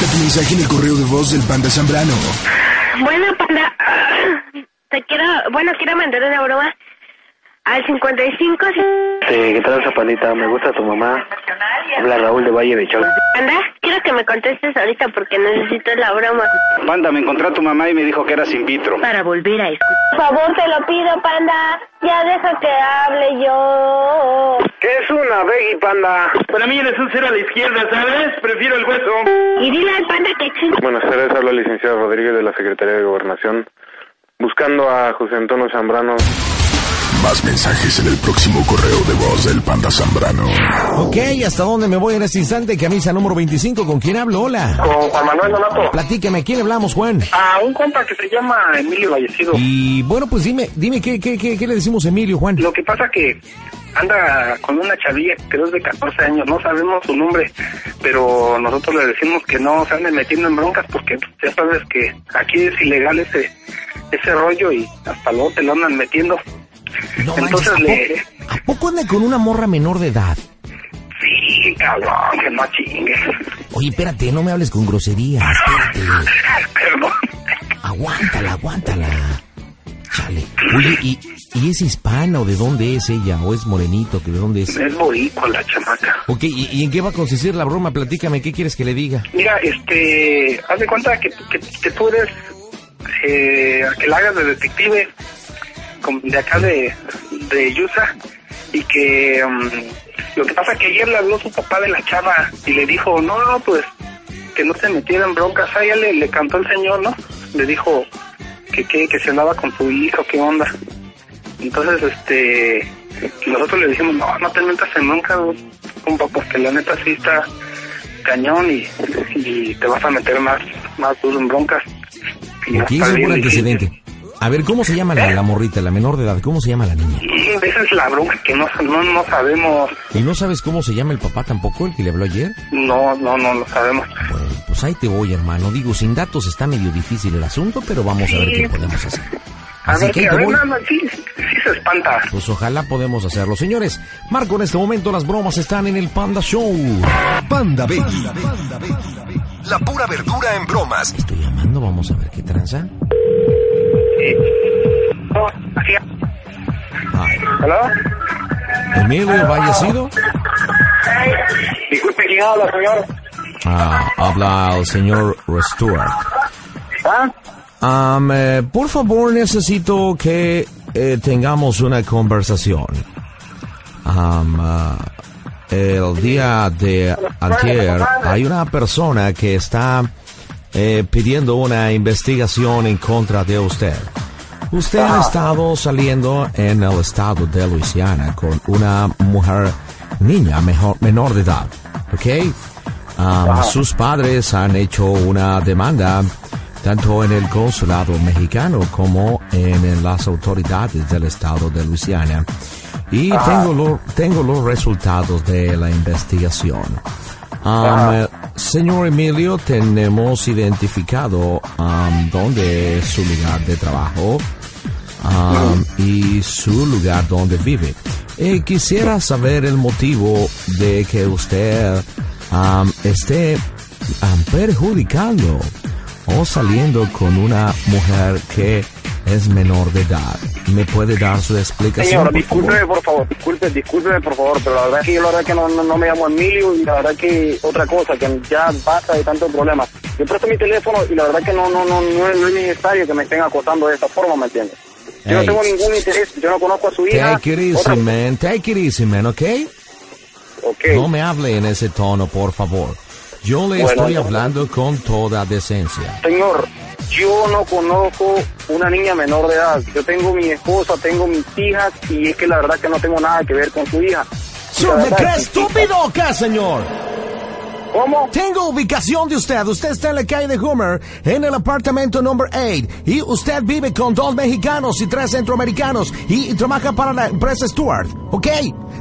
Deja tu mensaje en el correo de voz del Panda Zambrano. Bueno, panda, te quiero, bueno, quiero mandar una broma al 55. Sí, ¿qué tal, Zapalita? Me gusta tu mamá. Habla Raúl de Valle de Chau. Panda, quiero que me contestes ahorita porque necesito la broma. Panda, me encontré a tu mamá y me dijo que eras in vitro. Para volver a escuchar. Por favor, te lo pido, panda. Ya deja que hable yo. ¿Qué es una Beggy, Panda? Para mí eres un cero a la izquierda, ¿sabes? Prefiero el hueso. Y dile al panda que ching... Buenas tardes, habla el licenciado Rodríguez de la Secretaría de Gobernación. Buscando a José Antonio Zambrano. Más mensajes en el próximo correo de voz del Panda Zambrano. Ok, ¿hasta dónde me voy en este instante? Camisa número 25, ¿con quién hablo? Hola. Con Juan Manuel Donato. Platícame, ¿quién hablamos, Juan? A un compa que se llama Emilio Vallecido. Y bueno, pues dime, dime, ¿qué, qué, qué, qué le decimos a Emilio, Juan? Lo que pasa que anda con una chavilla que creo es de 14 años, no sabemos su nombre, pero nosotros le decimos que no se anden metiendo en broncas porque ya sabes que aquí es ilegal ese ese rollo y hasta luego te lo andan metiendo. No Entonces manches, le... ¿a, poco, ¿a poco anda con una morra menor de edad? Sí, cabrón, que no chingues. Oye, espérate, no me hables con groserías, espérate. Perdón. Aguántala, aguántala. Chale. Oye, ¿y, ¿y es hispana o de dónde es ella? ¿O es morenito? ¿De dónde es? Es boricua la chamaca. Ok, ¿y, y en qué va a consistir la broma? Platícame, ¿qué quieres que le diga? Mira, este, haz de cuenta que, que, que tú eres, eh, que la hagas de detective de acá de, de Yusa y que um, lo que pasa que ayer le habló su papá de la chava y le dijo, no, no, pues que no se metiera en broncas, a ella le, le cantó el señor, ¿no? Le dijo que, que, que se andaba con su hijo, qué onda. Entonces, este, nosotros le dijimos, no, no te metas en broncas, compa, porque la neta sí está cañón y, y te vas a meter más, más duro en broncas. Y es un antecedente. A ver, ¿cómo se llama la, la morrita, la menor de edad? ¿Cómo se llama la niña? difícil. Esa es la bronca que no, no, no sabemos, ¿Y no sabes cómo se llama el papá tampoco, el que le habló ayer? no, no, no lo sabemos. Bueno, pues ahí te voy, hermano. Digo, sin datos está medio difícil el asunto, pero vamos a ver qué podemos hacer. A Así ver, que a te ver, voy. sí, sí se espanta. Pues ojalá podemos hacerlo. Señores, Marco, en este momento las bromas están en el Panda Show. Panda Baby. La pura verdura en bromas. Estoy llamando, vamos a ver qué tranza. ¿Hola? Emilio Vallecido. Disculpe, ¿quién habla, señor? Ah, habla el señor Stewart. ¿Ah? Am, eh, por favor, necesito que eh, tengamos una conversación. Am, ah, el día de ayer hay una persona que está eh, pidiendo una investigación en contra de usted. Usted ha estado saliendo en el estado de Luisiana con una mujer niña mejor, menor de edad, ¿ok? Sus padres han hecho una demanda tanto en el consulado mexicano como en, las autoridades del estado de Luisiana. Y tengo, lo- tengo los resultados de la investigación. Señor Emilio, tenemos identificado am, dónde es su lugar de trabajo am, y su lugar donde vive. Quisiera saber el motivo de que usted am, esté perjudicando o saliendo con una mujer que es menor de edad. ¿Me puede dar su explicación? Señor, por discúlpeme, favor? por favor, disculpe, discúlpeme, por favor, pero la verdad que yo la verdad que no, no, no me llamo Emilio y la verdad que otra cosa, que ya basta de tantos problemas. Yo presto mi teléfono y la verdad que no, no, no, no, es, no es necesario que me estén acosando de esta forma, ¿me entiendes? Yo no Ey. tengo ningún interés, yo no conozco a su hija. Take it easy, Otra- man. Take it easy, man, ¿ok? Ok. No me hable en ese tono, por favor. Yo le Bueno, estoy hablando con toda decencia. Señor, yo no conozco una niña menor de edad. Yo tengo mi esposa, tengo mis hijas y es que la verdad que no tengo nada que ver con su hija. ¿Me cree estúpido o qué, señor? ¿Cómo? Tengo ubicación de usted. Usted está en la calle de Homer, en el apartamento number 8. Y usted vive con dos mexicanos y tres centroamericanos. Y, y trabaja para la empresa Stewart. ¿Ok?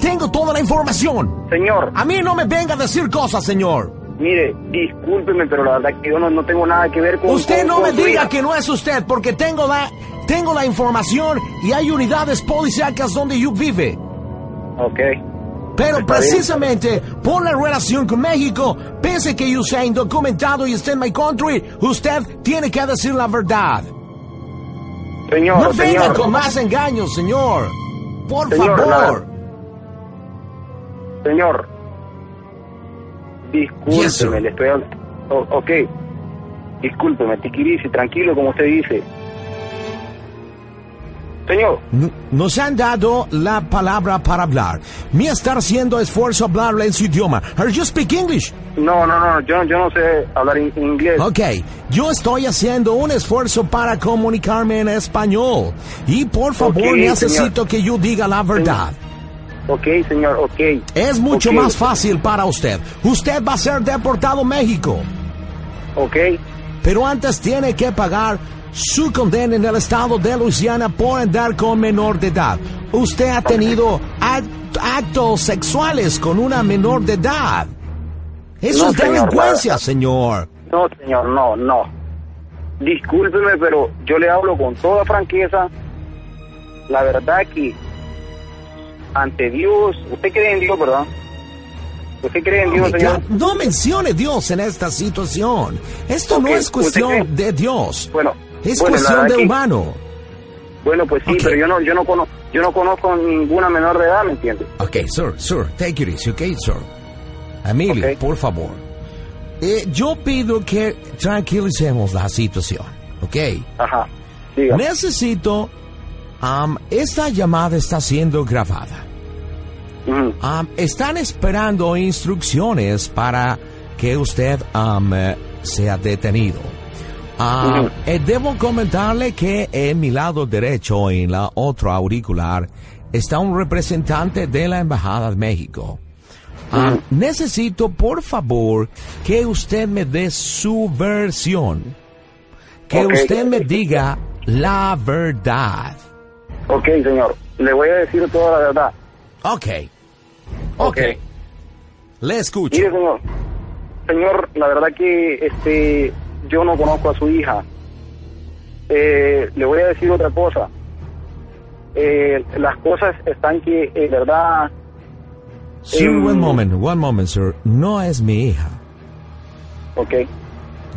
Tengo toda la información. Señor, A mí no me venga a decir cosas, señor. Mire, discúlpeme, pero la verdad que yo no, no tengo nada que ver con... Usted con- no con me diga que no es usted, porque tengo la, tengo la información y hay unidades policíacas donde yo vive. Ok. Pero Está bien. precisamente por la relación con México, pese que yo sea indocumentado y esté en my country, usted tiene que decir la verdad. Señor, No venga señor. con más engaños, señor. Por Señor, favor. Señor, discúlpeme, le estoy hablando. O- ok, discúlpeme, tiquirici, tranquilo, como usted dice. Señor, Nos han dado la palabra para hablar. Me está haciendo esfuerzo hablarle en su idioma. Are you speak English? no, no, no, yo, yo no sé hablar in- inglés. Ok, yo estoy haciendo un esfuerzo para comunicarme en español. Y por favor necesito que yo diga la verdad. Ok, señor, ok. Es mucho Ok, más fácil para usted. Usted va a ser deportado a México. Ok, Pero antes tiene que pagar su condena en el estado de Luisiana por andar con menor de edad. Usted ha tenido act- actos sexuales con una menor de edad. Eso No, es señor, delincuencia, señor. no, señor, no, no. Discúlpeme, pero yo le hablo con toda franqueza. La verdad que ante Dios, usted cree en Dios, ¿verdad? ¿Usted cree en Dios, Oiga, señor? no mencione Dios en esta situación. Esto no es cuestión ¿usted de Dios. Bueno, Es bueno, cuestión de que- humano. Bueno, pues sí, pero yo no, yo no conozco, yo no conozco ninguna menor de edad, ¿me entiende? Ok, sir, sir, take it easy, ok, sir. Emilio, por favor. Eh, yo pido que tranquilicemos la situación, ok. Ajá. Diga. Necesito... esta llamada está siendo grabada. Están esperando instrucciones para que usted eh, sea detenido. Eh, debo comentarle que en mi lado derecho, en la otra auricular, está un representante de la Embajada de México. Necesito, por favor, que usted me dé su versión. Que usted me diga la verdad. Ok, señor. Le voy a decir toda la verdad. Ok. Ok. Ok. Le escucho. Mire, señor. Señor, la verdad que este, yo no conozco a su hija. Eh, le voy a decir otra cosa. Eh, las cosas están que, en verdad, Sir, Em, one moment, one moment, sir. No es mi hija. ok.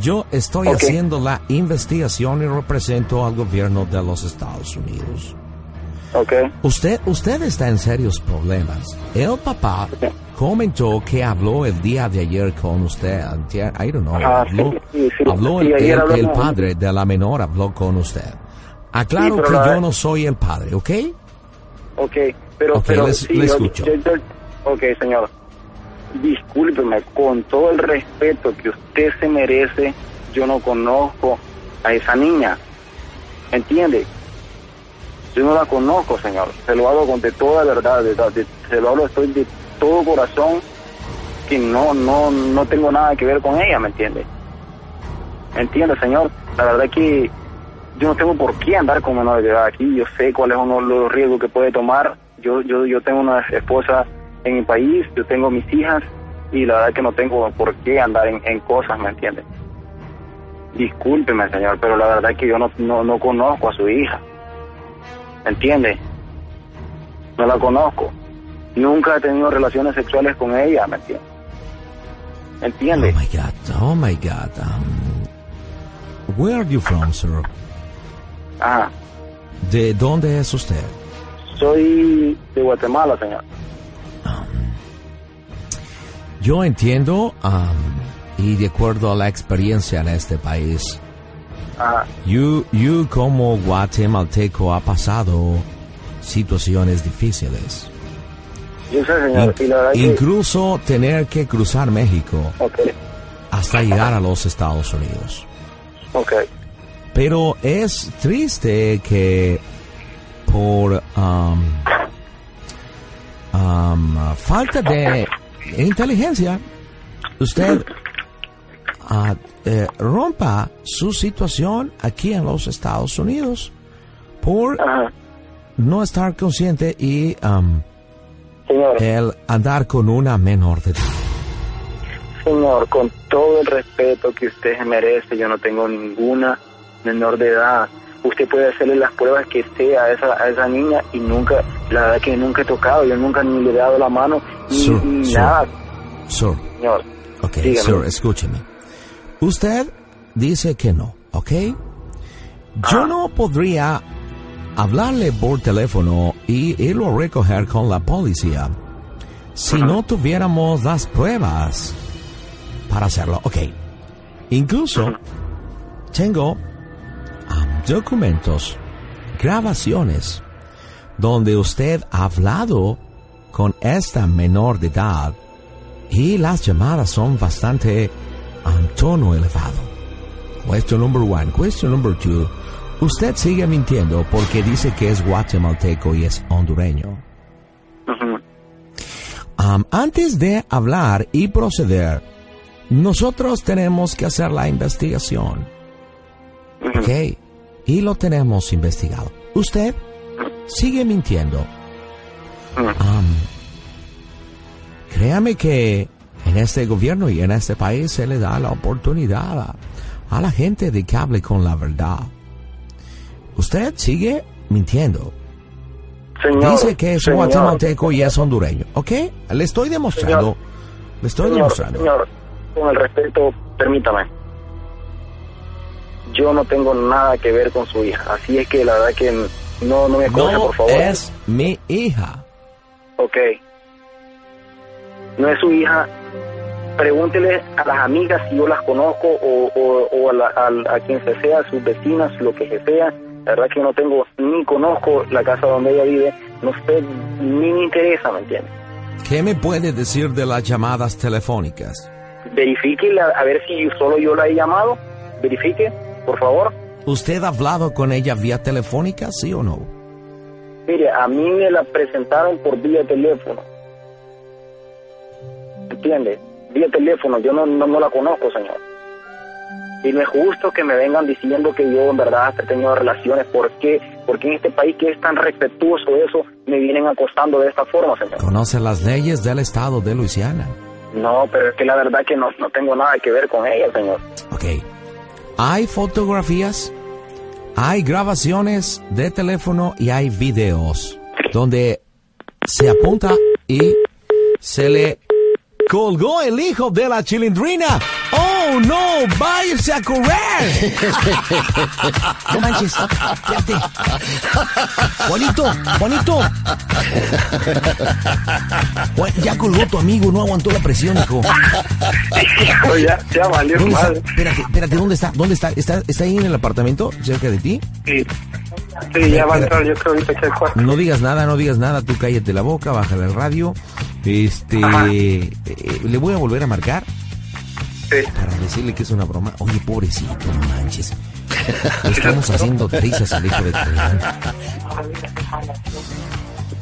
Yo estoy Ok. haciendo la investigación y represento al gobierno de los Estados Unidos. Ok. Usted, usted está en serios problemas. El papá comentó que habló el día de ayer con usted. I don't know. Ah, habló sí, sí, habló Sí, el, el- el padre de la menor habló con usted. Aclaro que la- yo no soy el padre, ¿ok? Ok, pero, Ok, pero les- sí, le escucho. yo- yo- ok, señor. Discúlpeme, con todo el respeto que usted se merece, yo no conozco a esa niña. ¿Entiende? Yo no la conozco, señor. Se lo hablo con de toda verdad, de, de- se lo hablo estoy de todo corazón que no, no, no tengo nada que ver con ella, ¿me entiende? ¿Entiende, señor? La verdad que yo no tengo por qué andar con menores de edad aquí. Yo sé cuáles son los- riesgos que puede tomar. Yo, yo, yo tengo una esposa en mi país, yo tengo mis hijas y la verdad que no tengo por qué andar en, en cosas, ¿me entiende? Discúlpeme, señor, pero la verdad que yo no, no, no conozco a su hija. ¿Me entiende? No la conozco. Nunca he tenido relaciones sexuales con ella, ¿me entiende? ¿Me entiende? Oh my God, oh my God. um, where are you from, sir? Ajá. ¿De dónde es usted? Soy de Guatemala, señor. Yo entiendo, um, y de acuerdo a la experiencia en este país, Ajá. you, you como guatemalteco ha pasado situaciones difíciles. Yo sé, señor. In- y verdad que... incluso tener que cruzar México Ok, hasta llegar a los Estados Unidos. ok. Pero es triste que por um, um, falta de inteligencia usted ah, eh, rompa su situación aquí en los Estados Unidos por Ajá. no estar consciente y Señor, el andar con una menor de edad. señor, con todo el respeto que usted merece, yo no tengo ninguna menor de edad. Usted puede hacerle las pruebas que sea a esa, a esa niña y nunca, la verdad que nunca he tocado, yo nunca ni le he dado la mano, ni, Sir, ni sir. nada, Sir, señor. ok, Dígame. sir, escúcheme. Usted dice que no, ¿ok? Yo no podría hablarle por teléfono y irlo a recoger con la policía si no tuviéramos las pruebas para hacerlo. Ok. Incluso tengo um, documentos, grabaciones, donde usted ha hablado con esta menor de edad y las llamadas son bastante a un tono elevado. Question number one. Question number two. Usted sigue mintiendo porque dice que es guatemalteco y es hondureño. Um, antes de hablar y proceder, nosotros tenemos que hacer la investigación. ¿Ok? Y lo tenemos investigado. Usted sigue mintiendo. Um, créame que en este gobierno y en este país se le da la oportunidad a, a la gente de que hable con la verdad. Usted sigue mintiendo. Señor, Dice que es señor, guatemalteco y es hondureño. ¿Ok? Le estoy demostrando. Señor. le estoy señor, demostrando. señor, con el respeto, permítame. Yo no tengo nada que ver con su hija, así es que la verdad que no, no me coja, No por favor. es mi hija. Ok. No es su hija. Pregúntele a las amigas si yo las conozco o, o, o a, la- a- a quien se sea, sus vecinas, lo que sea. La verdad que no tengo, ni conozco la casa donde ella vive. No sé, ni me interesa, ¿me entiende? ¿Qué me puede decir de las llamadas telefónicas? Verifique la- a ver si solo yo la he llamado. Verifique, por favor. ¿Usted ha hablado con ella vía telefónica, sí o no? Mire, a mí me la presentaron por vía teléfono. ¿Entiende? Vía teléfono, yo no, no, no la conozco, señor. Y no es justo que me vengan diciendo que yo en verdad he tenido relaciones. ¿Por qué? Porque en este país que es tan respetuoso eso, me vienen acostando de esta forma, señor. ¿Conoce las leyes del estado de Luisiana? No, pero es que la verdad que no, no tengo nada que ver con ella, señor. Ok. Hay fotografías, hay grabaciones de teléfono y hay videos donde se apunta y se le colgó el hijo de la chilindrina. ¡Oh, no! ¡Váyase a correr! No manches, espérate. Juanito, Juanito. Juan- ya colgó tu amigo, no aguantó la presión, hijo. ya, ya valió madre. Espérate, espérate, ¿dónde está? ¿Dónde está? ¿Está, está ahí en el apartamento, cerca de ti? Sí, sí ya va a entrar, yo creo ahorita que el cuarto. No digas nada, no digas nada, tú cállate la boca, bájale el radio. Este, eh, le voy a volver a marcar Sí. para decirle que es una broma. Oye, pobrecito, no manches. Estamos haciendo trizas al hijo de tu hermano.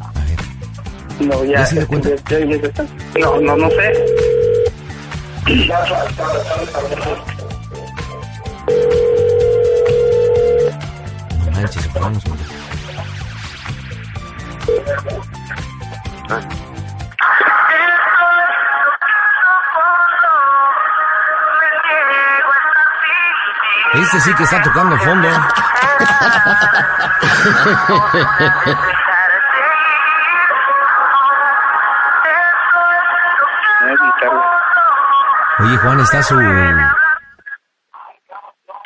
A ver, No, ya, ¿Ya se dio cuenta? ya- ya- ya. No, no, no sé. Este sí que está tocando fondo. Oye, Juan, está su...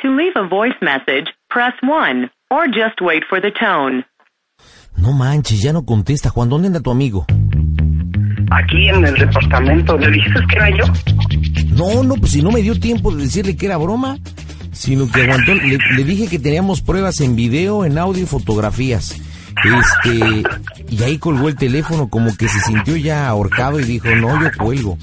To leave a voice message, press 1 or just wait for the tone. No manches, ya no contesta. Juan, ¿dónde anda tu amigo? Aquí en el departamento, ¿le dijiste que era yo? No, no, pues si no me dio tiempo de decirle que era broma, sino que aguantó. Le, le dije que teníamos pruebas en video, en audio y fotografías. Este, y ahí colgó el teléfono como que se sintió ya ahorcado y dijo, no, yo cuelgo.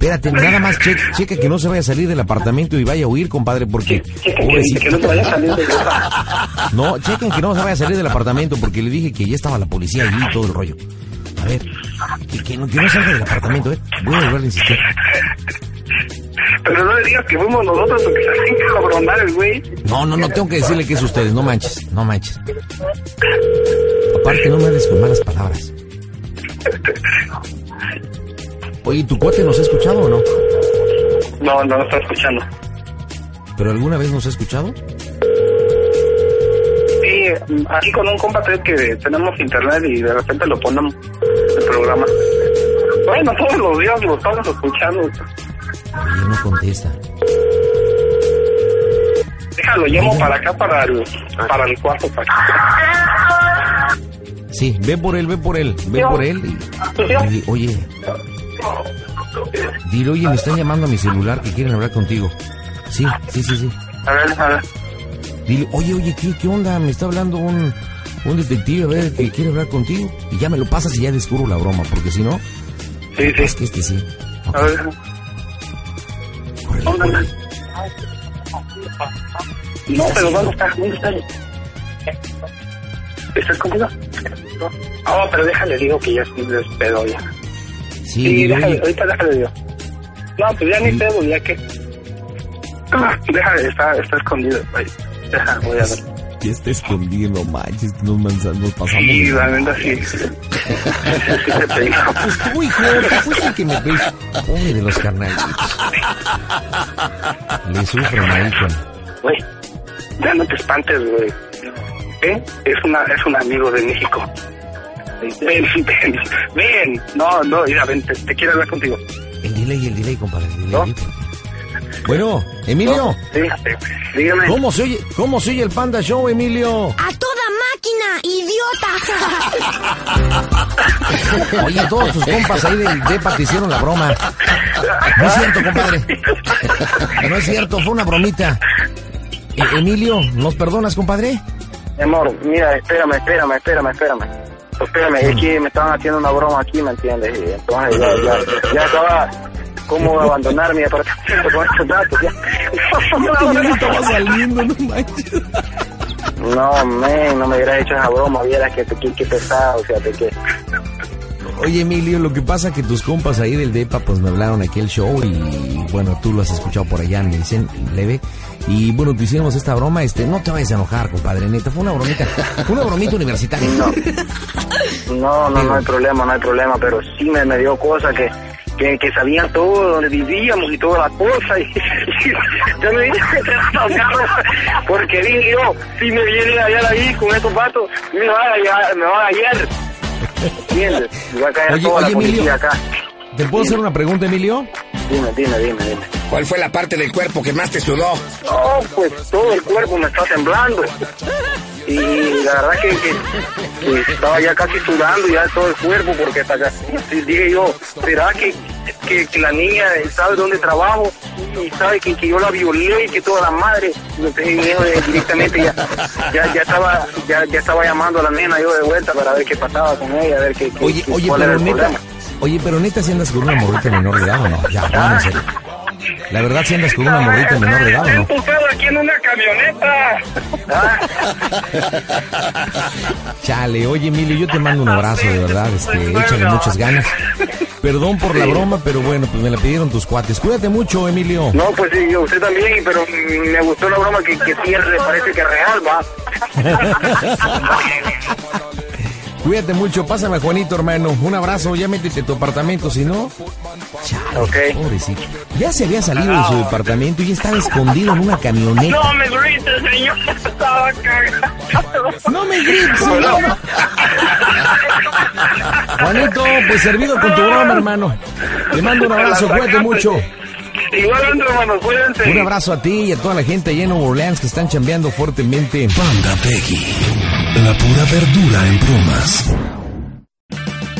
Espérate, nada más che- checa que no se vaya a salir del apartamento y vaya a huir, compadre, porque... Que, que, no te vaya a salir de casa. No, chequen que no se vaya a salir del apartamento porque le dije que ya estaba la policía allí y todo el rollo. A ver, que, que no, que no salga del apartamento, ¿eh? Voy a volver a insistir. Pero no le digas que fuimos nosotros porque se hacen cabronar el güey. No, no, no, tengo que decirle que es ustedes, no manches, no manches. Aparte, no me hables con malas palabras. Oye, ¿tu cuate nos ha escuchado o no? No, no, no está escuchando. ¿Pero alguna vez nos ha escuchado? Sí, aquí con un compa que tenemos internet y de repente lo ponemos el programa. Bueno, todos los días lo estamos escuchando. Oye, no contesta. Déjalo, llamo para acá, para el, para el cuarto. Para Sí, ve por él, ve por él, ve por él y, oye, dile, oye, me están llamando a mi celular que quieren hablar contigo. Sí, sí, sí, sí. A ver, a ver. Dile, oye, oye, ¿qué, qué onda? Me está hablando un, un detective, a ver, que quiere hablar contigo. Y ya me lo pasas y ya descubro la broma, porque si no, Sí, es sí. que este sí. A ver. órale, órale. No, pero ¿dónde está? ¿Dónde está? ¿Estás conmigo? No, pero déjale, digo que ya estoy despedo ya. Sí, Sí, déjale, ahorita déjale, digo. No, pues ya ni Sí. pedo, ya que... Ah, déjale, está, está escondido. Deja, voy a ver. ya está escondido, no manches, nos, nos pasamos. Sí, la neta sí. Sí, te pedí. Pues tú, hijo, tú fuiste el que me pedí. Pobre de los carnalitos. Le sufren ahí con... Güey, ya no te espantes, güey. ¿Eh? Es, una, es un amigo de México. Ven, ven, ven. No, no, mira, ven, te, te quiero hablar contigo. El delay, el delay, compadre. el delay. ¿No? Bueno, Emilio, Sí, dígame. ¿cómo se oye, cómo se oye el Panda Show, Emilio? ¡A toda máquina, idiota! Oye, todos tus compas ahí del DEPA te hicieron la broma. No es cierto, compadre. No es cierto, fue una bromita. E- Emilio, ¿nos perdonas, compadre? Mi amor, mira, espérame, espérame, espérame, espérame. Espérame, es que me estaban haciendo una broma aquí, ¿me entiendes? Y entonces ya, ya, ya estaba como abandonar mi apartamento con estos datos. Ya. Ya no estaba saliendo, no manches. No, men, no me hubieras hecho esa broma, vieras que te que pesado, o sea, que... Oye, Emilio, lo que pasa que tus compas ahí del DEPA pues me hablaron aquí el show y bueno, tú lo has escuchado por allá, me dicen leve. Y bueno, te hicimos esta broma, este, no te vayas a enojar, compadre, neta, fue una bromita, fue una bromita universitaria. No. No, no, hay problema, no hay problema, pero sí me, me dio cosa que, que, que sabían todo, donde vivíamos y todas las cosas. Y, y yo me vine porque dije yo, si me vienen allá ahí con estos patos, me van a, me van a hallar. ¿Entiendes? Y va a caer Oye, toda oye, la policía Emilio. acá. ¿Te puedo hacer una pregunta, Emilio? Dime, dime, dime, dime. ¿Cuál fue la parte del cuerpo que más te sudó? No, pues todo el cuerpo me está temblando. Y la verdad que, que- que estaba ya casi sudando ya todo el cuerpo porque hasta acá. Dije yo, ¿será que, que, que la niña sabe dónde trabajo y sabe que, que yo la violé y que toda la madre? Entonces eh, directamente ya, ya, ya estaba ya, ya estaba llamando a la nena yo de vuelta para ver qué pasaba con ella, a ver qué, Oye, oye, cuál era pero el neta, problema. oye, pero neta si andas con una morrita menor de edad o no? Ya, hablando en serio. La verdad si andas con una morrita menor de edad no? empujado aquí en una camioneta. Chale, oye Emilio, yo te mando un abrazo, de verdad, este, échale muchas ganas. Perdón por la broma, pero bueno, pues me la pidieron tus cuates. Cuídate mucho, Emilio. No, pues sí, yo, usted también, pero me gustó la broma que, que sí es- parece que es real, va. Cuídate mucho, pásame a Juanito, hermano. Un abrazo, ya métete a tu apartamento, si no. Chale, Ok. pobrecito. Ya se había salido de su departamento y estaba escondido en una camioneta. No me grites, señor, estaba cagado. ¡No me grites! no. Juanito, pues servido con tu broma, hermano. Te mando un abrazo, cuídate mucho. Igual, hermano, cuídense. Un abrazo a ti y a toda la gente allá en Nueva Orleans que están chambeando fuertemente. Panda Peggy. La pura verdura en bromas.